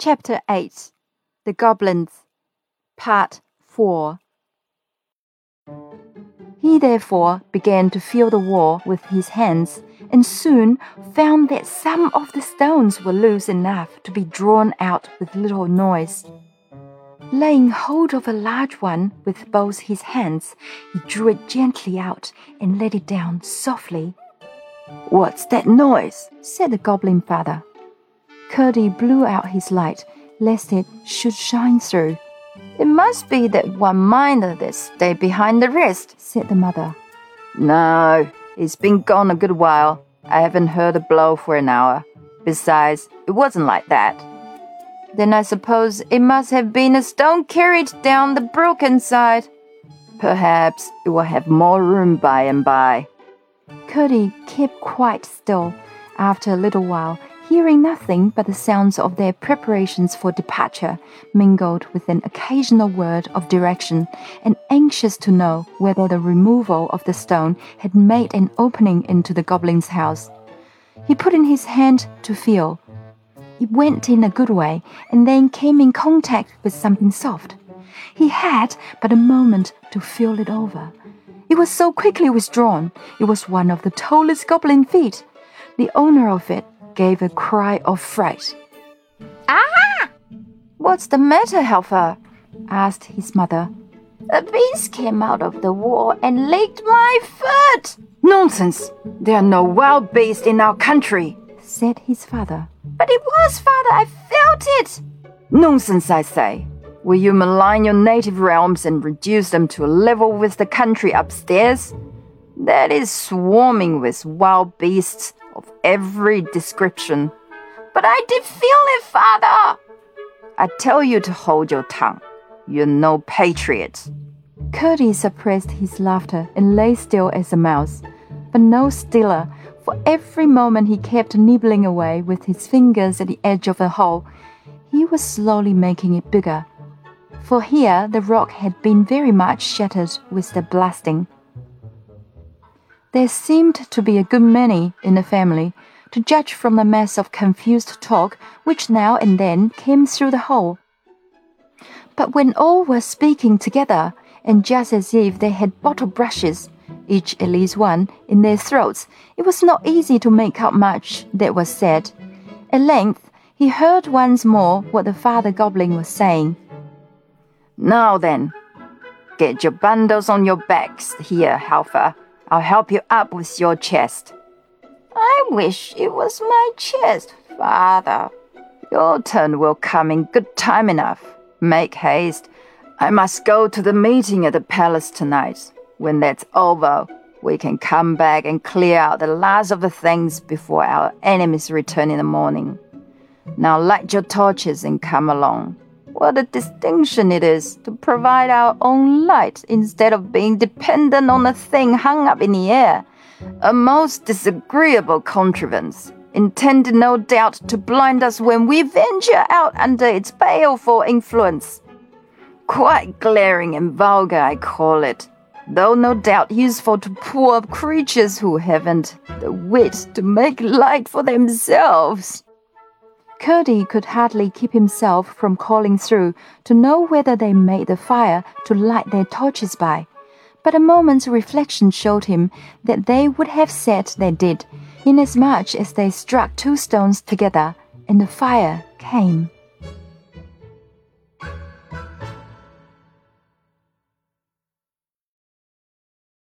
Chapter 8 The Goblins Part 4 He therefore began to feel the wall with his hands, and soon found that some of the stones were loose enough to be drawn out with little noise. Laying hold of a large one with both his hands, he drew it gently out and let it down softly. What's that noise? said the goblin father. Curdie blew out his light, lest it should shine through. It must be that one miner that stayed behind the rest, said the mother. No, it's been gone a good while. I haven't heard a blow for an hour. Besides, it wasn't like that. Then I suppose it must have been a stone carried down the broken side. Perhaps it will have more room by and by. Curdie kept quite still. After a little while, hearing nothing but the sounds of their preparations for departure, mingled with an occasional word of direction, and anxious to know whether the removal of the stone had made an opening into the goblin's house. He put in his hand to feel. It went in a good way, and then came in contact with something soft. He had but a moment to feel it over. It was so quickly withdrawn. It was one of the tallest goblin feet. The owner of it gave a cry of fright. Ah! What's the matter, Helfer? asked his mother. A beast came out of the wall and licked my foot. Nonsense! There are no wild beasts in our country, said his father. But it was, father. I felt it. Nonsense, I say. Will you malign your native realms and reduce them to a level with the country upstairs? That is swarming with wild beasts of every description. But I did feel it, father. I tell you to hold your tongue. You're no patriot. Curdie suppressed his laughter and lay still as a mouse, but no stiller, for every moment he kept nibbling away with his fingers at the edge of the hole. He was slowly making it bigger, for here the rock had been very much shattered with the blasting. There seemed to be a good many in the family, to judge from the mass of confused talk which now and then came through the hole. But when all were speaking together, and just as if they had bottle brushes, each at least one, in their throats, it was not easy to make out much that was said. At length, he heard once more what the father goblin was saying. Now then, get your bundles on your backs here, Helfer. I'll help you up with your chest. I wish it was my chest, father. Your turn will come in good time enough. Make haste. I must go to the meeting at the palace tonight. When that's over, we can come back and clear out the last of the things before our enemies return in the morning. Now light your torches and come along. What a distinction it is to provide our own light instead of being dependent on a thing hung up in the air. A most disagreeable contrivance, intended no doubt to blind us when we venture out under its baleful influence. Quite glaring and vulgar, I call it, though no doubt useful to poor creatures who haven't the wit to make light for themselves. Curdie could hardly keep himself from calling through to know whether they made the fire to light their torches by. But a moment's reflection showed him that they would have said they did, inasmuch as they struck two stones together, and the fire came.